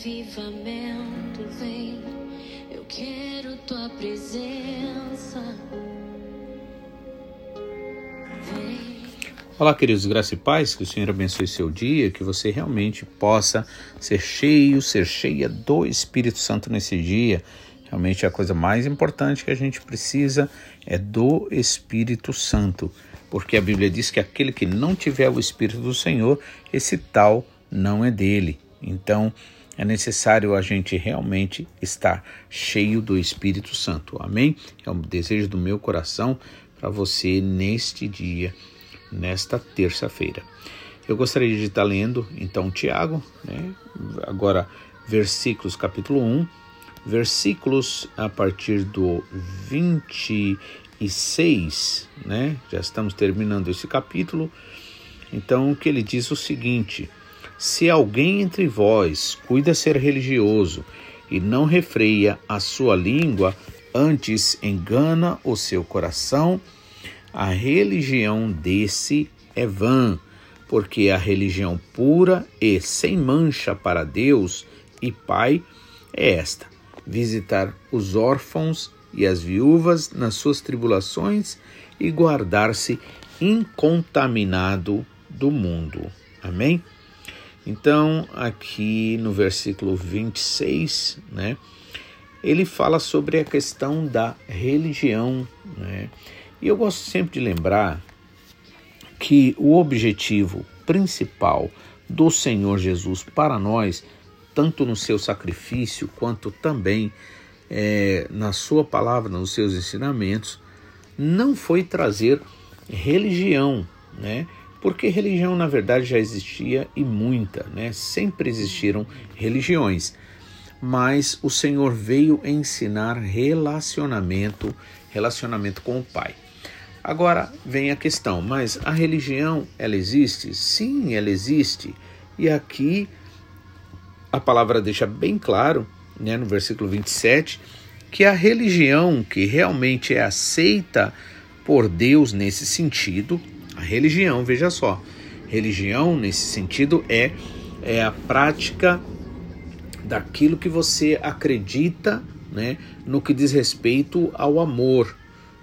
avivamento, vem. Eu quero tua presença. Vem. Olá, queridos, graça e paz, que o Senhor abençoe seu dia, que você realmente possa ser cheio, ser cheia do Espírito Santo nesse dia. Realmente a coisa mais importante que a gente precisa é do Espírito Santo, porque a Bíblia diz que aquele que não tiver o Espírito do Senhor, esse tal não é dele. Então, é necessário a gente realmente estar cheio do Espírito Santo. Amém? É o desejo do meu coração para você neste dia, nesta terça-feira. Eu gostaria de estar lendo então Tiago, né? agora versículos capítulo 1, versículos a partir do 26, né? Já estamos terminando esse capítulo. Então, que ele diz o seguinte: Se alguém entre vós cuida ser religioso e não refreia a sua língua, antes engana o seu coração, a religião desse é vã, porque a religião pura e sem mancha para Deus e Pai é esta: visitar os órfãos e as viúvas nas suas tribulações e guardar-se incontaminado do mundo. Amém? Então, aqui no versículo 26, né, ele fala sobre a questão da religião, né? E eu gosto sempre de lembrar que o objetivo principal do Senhor Jesus para nós, tanto no seu sacrifício quanto também é, na sua palavra, nos seus ensinamentos, não foi trazer religião, né? Porque religião na verdade já existia e muita, né? Sempre existiram religiões, mas o Senhor veio ensinar relacionamento, relacionamento com o Pai. Agora vem a questão, mas a religião ela existe? Sim, ela existe. E aqui a palavra deixa bem claro, né, no versículo 27, que a religião que realmente é aceita por Deus nesse sentido, a religião, veja só, religião nesse sentido é, é a prática daquilo que você acredita né, no que diz respeito ao amor,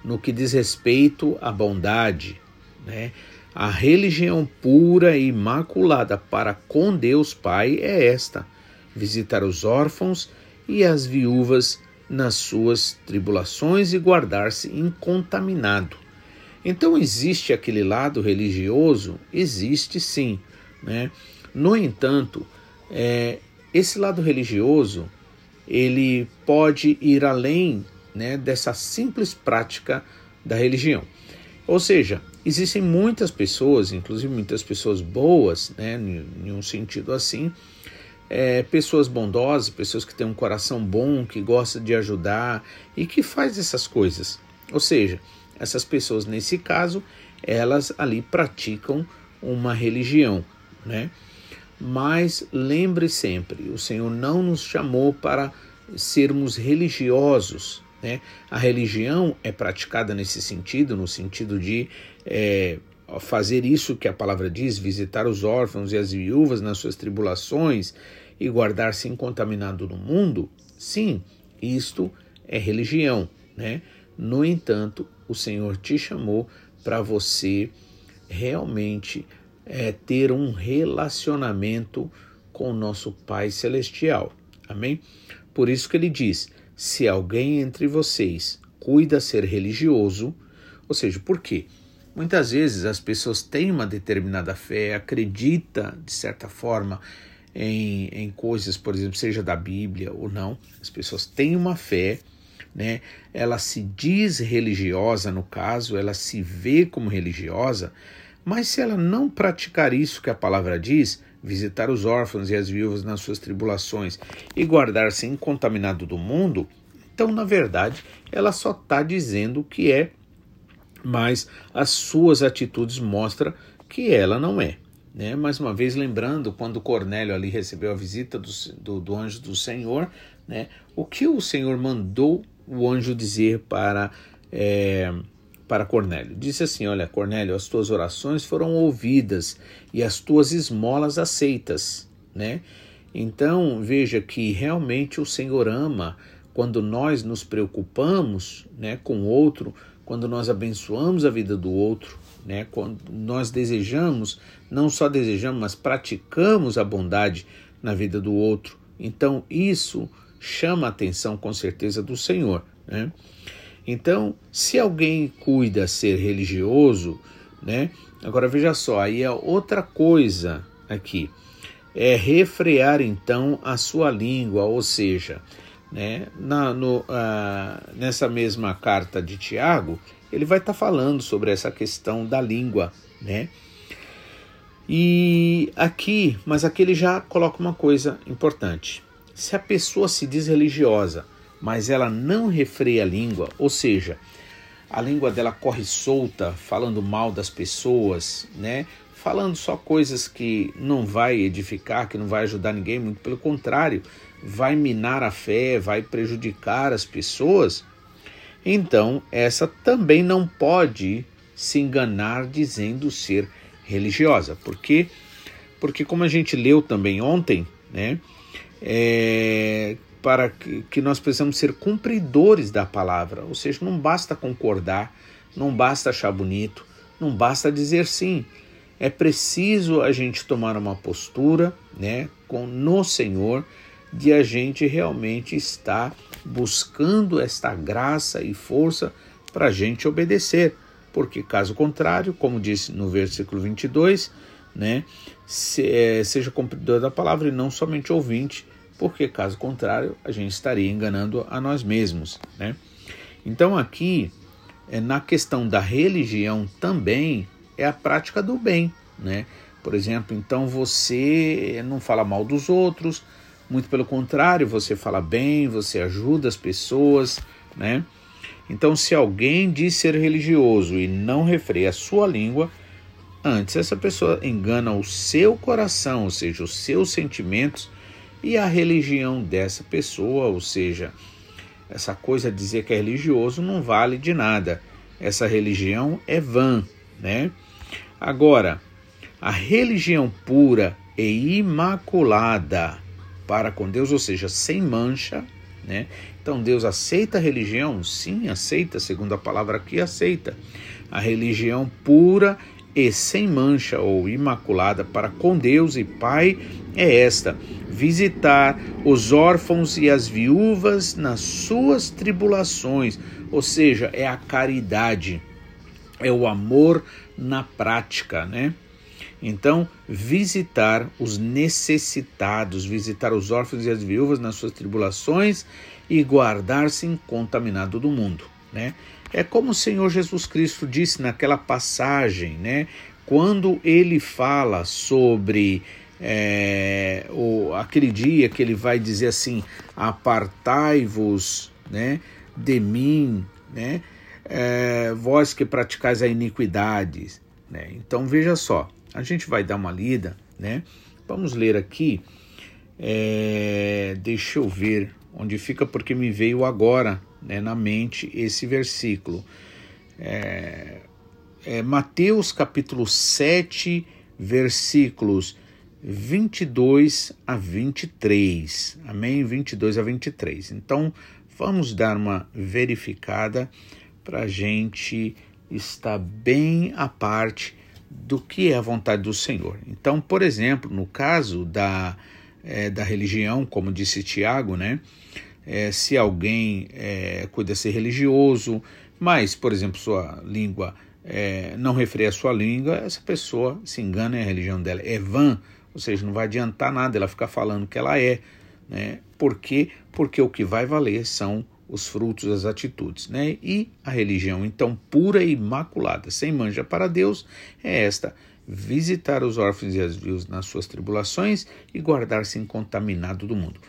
no que diz respeito à bondade. Né? A religião pura e imaculada para com Deus Pai é esta: visitar os órfãos e as viúvas nas suas tribulações e guardar-se incontaminado. Então existe aquele lado religioso? Existe sim. Né? No entanto, é, esse lado religioso ele pode ir além né, dessa simples prática da religião. Ou seja, existem muitas pessoas, inclusive muitas pessoas boas, né, em um sentido assim, é, pessoas bondosas, pessoas que têm um coração bom, que gosta de ajudar e que faz essas coisas. Ou seja, essas pessoas nesse caso, elas ali praticam uma religião, né? Mas lembre sempre, o Senhor não nos chamou para sermos religiosos. Né? A religião é praticada nesse sentido, no sentido de é, fazer isso que a palavra diz, visitar os órfãos e as viúvas nas suas tribulações e guardar-se incontaminado no mundo. Sim, isto é religião. Né? No entanto, o Senhor te chamou para você realmente é, ter um relacionamento com o nosso Pai Celestial. Amém? Por isso que ele diz: se alguém entre vocês cuida ser religioso, ou seja, por quê? Muitas vezes as pessoas têm uma determinada fé, acredita de certa forma em, em coisas, por exemplo, seja da Bíblia ou não. As pessoas têm uma fé, né? Ela se diz religiosa no caso, ela se vê como religiosa, mas se ela não praticar isso que a palavra diz, visitar os órfãos e as viúvas nas suas tribulações e guardar-se incontaminado do mundo, então, na verdade, ela só está dizendo que é, mas as suas atitudes mostram que ela não é. Né? Mais uma vez, lembrando, quando Cornélio ali recebeu a visita do, do, do anjo do Senhor, né? o que o Senhor mandou o anjo dizer para. É, para Cornélio. Disse assim: Olha, Cornélio, as tuas orações foram ouvidas e as tuas esmolas aceitas, né? Então, veja que realmente o Senhor ama quando nós nos preocupamos, né, com o outro, quando nós abençoamos a vida do outro, né, quando nós desejamos, não só desejamos, mas praticamos a bondade na vida do outro. Então, isso chama a atenção com certeza do Senhor, né? Então, se alguém cuida ser religioso, né? Agora veja só, aí é outra coisa aqui. É refrear então a sua língua, ou seja, né, na, no, ah, nessa mesma carta de Tiago, ele vai estar tá falando sobre essa questão da língua, né? E aqui, mas aqui ele já coloca uma coisa importante. Se a pessoa se diz religiosa, mas ela não refreia a língua, ou seja, a língua dela corre solta, falando mal das pessoas, né? Falando só coisas que não vai edificar, que não vai ajudar ninguém, muito pelo contrário, vai minar a fé, vai prejudicar as pessoas. Então, essa também não pode se enganar dizendo ser religiosa. Por quê? Porque como a gente leu também ontem, né? É, para que, que nós precisamos ser cumpridores da palavra, ou seja, não basta concordar, não basta achar bonito, não basta dizer sim. É preciso a gente tomar uma postura, né, com no Senhor, de a gente realmente estar buscando esta graça e força para a gente obedecer, porque caso contrário, como disse no versículo 22, né, seja cumpridor da palavra e não somente ouvinte, porque caso contrário a gente estaria enganando a nós mesmos, né? Então aqui é, na questão da religião também é a prática do bem, né? Por exemplo, então você não fala mal dos outros, muito pelo contrário, você fala bem, você ajuda as pessoas, né? Então, se alguém diz ser religioso e não refreia a sua língua, antes essa pessoa engana o seu coração, ou seja, os seus sentimentos e a religião dessa pessoa, ou seja, essa coisa de dizer que é religioso não vale de nada. Essa religião é vã, né? Agora, a religião pura e imaculada para com Deus, ou seja, sem mancha, né? Então Deus aceita a religião? Sim, aceita, segundo a palavra aqui, aceita. A religião pura e sem mancha ou imaculada para com Deus e Pai é esta: visitar os órfãos e as viúvas nas suas tribulações, ou seja, é a caridade, é o amor na prática, né? Então, visitar os necessitados, visitar os órfãos e as viúvas nas suas tribulações e guardar-se incontaminado do mundo, né? É como o Senhor Jesus Cristo disse naquela passagem, né? Quando ele fala sobre é, o, aquele dia que ele vai dizer assim: apartai-vos né, de mim, né, é, vós que praticais a iniquidade. Né? Então veja só, a gente vai dar uma lida, né? Vamos ler aqui. É, deixa eu ver onde fica, porque me veio agora né, na mente esse versículo. É, é Mateus capítulo 7, versículos 22 a 23. Amém? 22 a 23. Então, vamos dar uma verificada para a gente estar bem a parte do que é a vontade do Senhor. Então, por exemplo, no caso da, é, da religião, como disse Tiago, né? É, se alguém é, cuida ser religioso, mas, por exemplo, sua língua é, não refreia a sua língua, essa pessoa se engana e a religião dela é vã ou seja, não vai adiantar nada ela ficar falando que ela é. Né? Por quê? Porque o que vai valer são os frutos das atitudes. Né? E a religião, então, pura e imaculada, sem manja para Deus, é esta: visitar os órfãos e as viúvas nas suas tribulações e guardar-se incontaminado do mundo.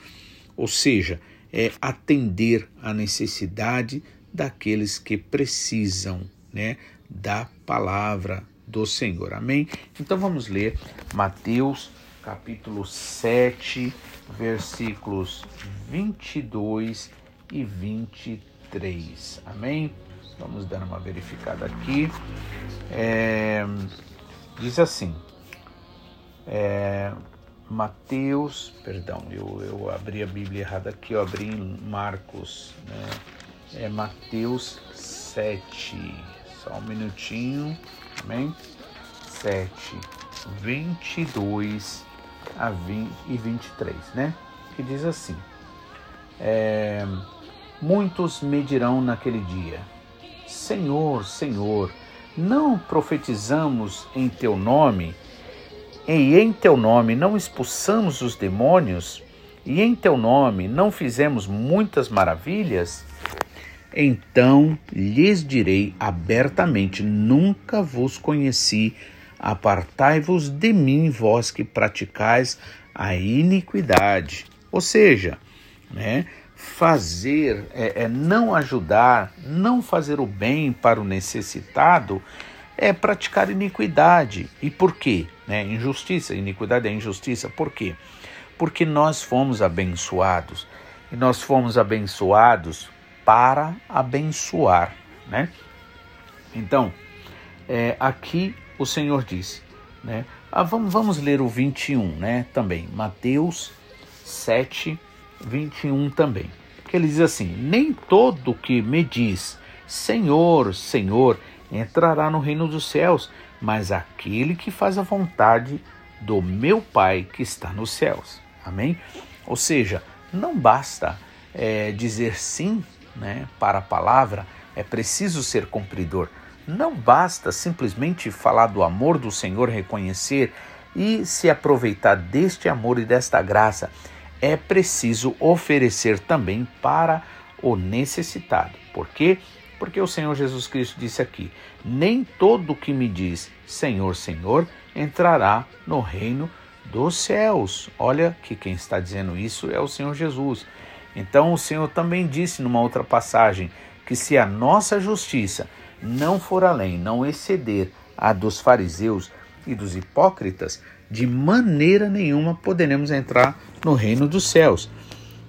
Ou seja, é atender à necessidade daqueles que precisam né, da palavra do Senhor. Amém? Então vamos ler Mateus capítulo 7, versículos 22 e 23. Amém? Vamos dar uma verificada aqui. É, diz assim, é, Mateus, perdão, eu, eu abri a Bíblia errada aqui, eu abri em Marcos, né? é Mateus 7, só um minutinho, amém? 7, 22 a 20 e 23, né? Que diz assim, é, muitos me dirão naquele dia, Senhor, Senhor, não profetizamos em teu nome, e em teu nome não expulsamos os demônios, e em teu nome não fizemos muitas maravilhas? Então lhes direi abertamente: Nunca vos conheci, apartai-vos de mim, vós que praticais a iniquidade. Ou seja, né, fazer, é, é, não ajudar, não fazer o bem para o necessitado, é praticar iniquidade. E por quê? Né? Injustiça, iniquidade é injustiça. Por quê? Porque nós fomos abençoados. E nós fomos abençoados para abençoar. Né? Então, é, aqui o Senhor diz, né? Ah, vamos, vamos ler o 21, né? Também, Mateus 7, 21 também. Que ele diz assim: Nem todo que me diz Senhor, Senhor, entrará no reino dos céus, mas aquele que faz a vontade do meu Pai que está nos céus. Amém? Ou seja, não basta é, dizer sim né, para a palavra, é preciso ser cumpridor. Não basta simplesmente falar do amor do Senhor, reconhecer e se aproveitar deste amor e desta graça é preciso oferecer também para o necessitado. Por quê? Porque o Senhor Jesus Cristo disse aqui: Nem todo que me diz Senhor, Senhor entrará no reino dos céus. Olha que quem está dizendo isso é o Senhor Jesus. Então o Senhor também disse numa outra passagem que se a nossa justiça não for além, não exceder a dos fariseus e dos hipócritas, de maneira nenhuma poderemos entrar no reino dos céus.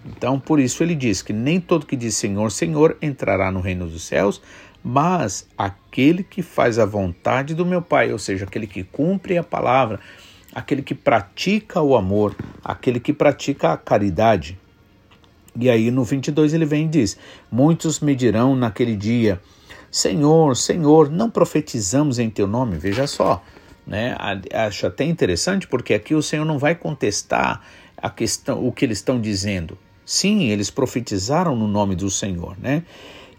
Então, por isso ele diz que nem todo que diz Senhor, Senhor entrará no reino dos céus, mas aquele que faz a vontade do meu Pai, ou seja, aquele que cumpre a palavra, aquele que pratica o amor, aquele que pratica a caridade. E aí no 22 ele vem e diz: Muitos me dirão naquele dia: Senhor, Senhor, não profetizamos em teu nome? Veja só, né? Acho até interessante porque aqui o Senhor não vai contestar a questão, o que eles estão dizendo. Sim, eles profetizaram no nome do Senhor, né?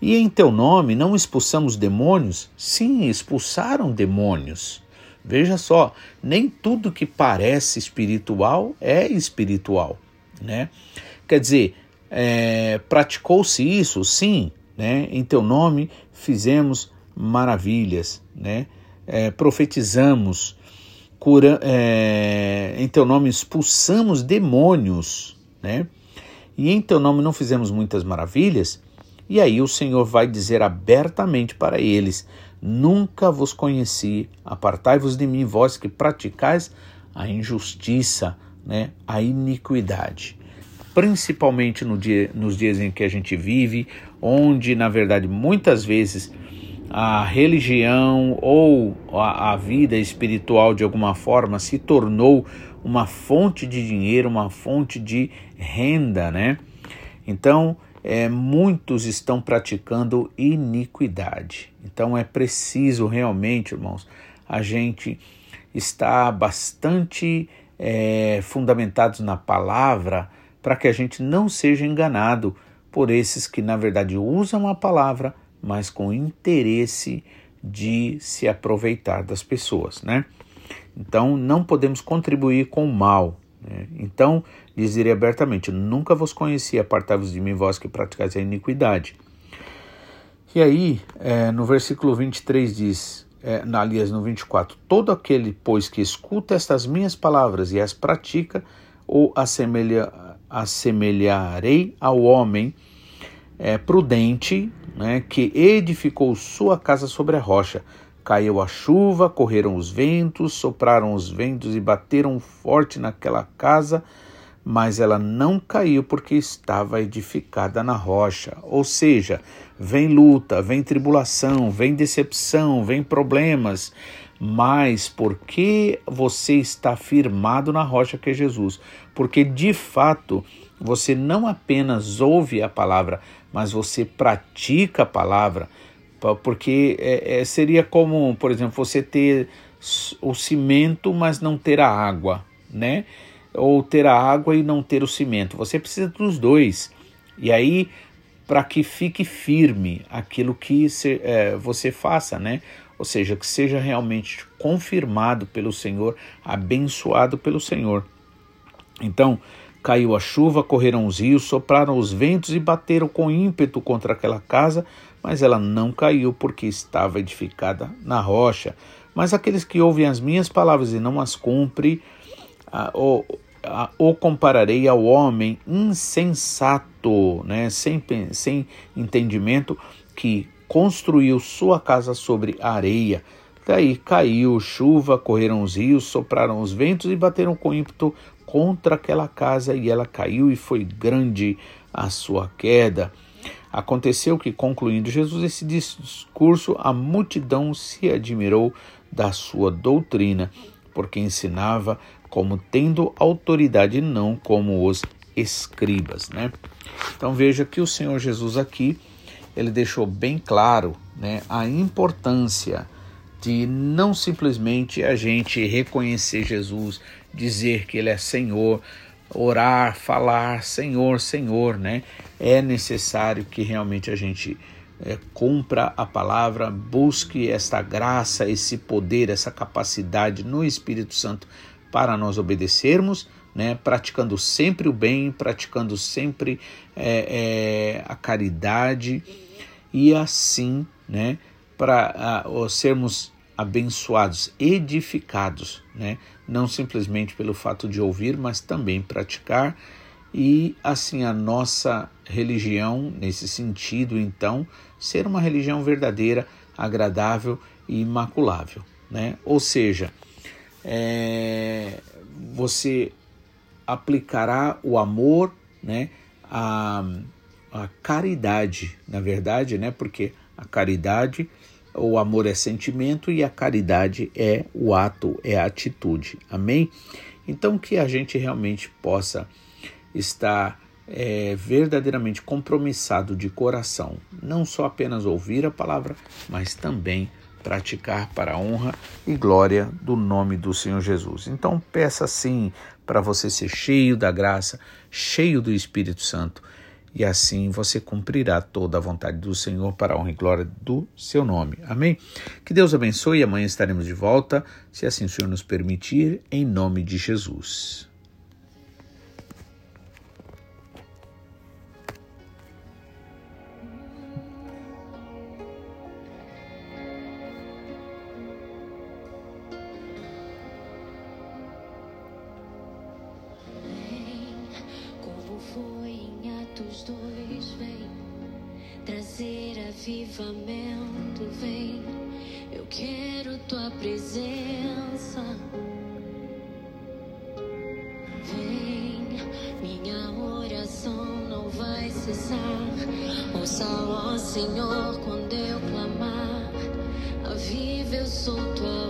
E em teu nome não expulsamos demônios? Sim, expulsaram demônios. Veja só, nem tudo que parece espiritual é espiritual, né? Quer dizer, é, praticou-se isso? Sim, né? Em teu nome fizemos maravilhas, né? é, profetizamos, cura, é, em teu nome expulsamos demônios, né? E em teu nome não fizemos muitas maravilhas? E aí o Senhor vai dizer abertamente para eles: Nunca vos conheci, apartai-vos de mim, vós que praticais a injustiça, né, a iniquidade. Principalmente no dia, nos dias em que a gente vive, onde, na verdade, muitas vezes a religião ou a, a, vida espiritual de alguma forma se tornou uma fonte de dinheiro, uma fonte de renda, né? Então, é, muitos estão praticando iniquidade. Então, é preciso realmente, irmãos, a gente estar bastante é, fundamentados na palavra para que a gente não seja enganado por esses que, na verdade, usam a palavra mas com interesse de se aproveitar das pessoas, né? Então não podemos contribuir com o mal. Né? Então lhes direi abertamente: Nunca vos conheci, apartai-vos de mim, vós que praticais a iniquidade. E aí, é, no versículo 23 diz, é, aliás, no 24: Todo aquele, pois, que escuta estas minhas palavras e as pratica, ou assemelha, assemelharei ao homem é, prudente né, que edificou sua casa sobre a rocha. Caiu a chuva, correram os ventos, sopraram os ventos e bateram forte naquela casa, mas ela não caiu porque estava edificada na rocha. Ou seja, vem luta, vem tribulação, vem decepção, vem problemas, mas porque você está firmado na rocha que é Jesus, porque de fato você não apenas ouve a palavra, mas você pratica a palavra, porque é, é, seria como, por exemplo, você ter o cimento, mas não ter a água, né? Ou ter a água e não ter o cimento. Você precisa dos dois. E aí, para que fique firme aquilo que se, é, você faça, né? Ou seja, que seja realmente confirmado pelo Senhor, abençoado pelo Senhor. Então, caiu a chuva, correram os rios, sopraram os ventos e bateram com ímpeto contra aquela casa, mas ela não caiu porque estava edificada na rocha. Mas aqueles que ouvem as minhas palavras e não as cumprem, ah, o, ah, o compararei ao homem insensato, né, sem, sem entendimento, que construiu sua casa sobre areia. Daí caiu chuva, correram os rios, sopraram os ventos e bateram com ímpeto contra aquela casa, e ela caiu, e foi grande a sua queda. Aconteceu que, concluindo Jesus esse discurso, a multidão se admirou da sua doutrina, porque ensinava como tendo autoridade, não como os escribas, né? Então veja que o Senhor Jesus aqui ele deixou bem claro, né, a importância de não simplesmente a gente reconhecer Jesus, dizer que ele é Senhor, orar, falar Senhor, Senhor, né? É necessário que realmente a gente é, cumpra a palavra, busque esta graça, esse poder, essa capacidade no Espírito Santo para nós obedecermos, né? Praticando sempre o bem, praticando sempre é, é, a caridade e assim, né? Para sermos abençoados, edificados, né? não simplesmente pelo fato de ouvir, mas também praticar, e assim a nossa religião, nesse sentido, então, ser uma religião verdadeira, agradável e imaculável. Né? Ou seja, é, você aplicará o amor, né, a, a caridade, na verdade, né, porque a caridade o amor é sentimento e a caridade é o ato, é a atitude. Amém? Então, que a gente realmente possa estar é, verdadeiramente compromissado de coração, não só apenas ouvir a palavra, mas também praticar para a honra e glória do nome do Senhor Jesus. Então, peça sim para você ser cheio da graça, cheio do Espírito Santo e assim você cumprirá toda a vontade do Senhor para a honra e glória do seu nome. Amém? Que Deus abençoe e amanhã estaremos de volta, se assim o Senhor nos permitir, em nome de Jesus. Avivamento vem. Eu quero tua presença. Vem, minha oração não vai cessar. Ouça, ó Senhor, quando eu clamar. Aviva, eu sou tua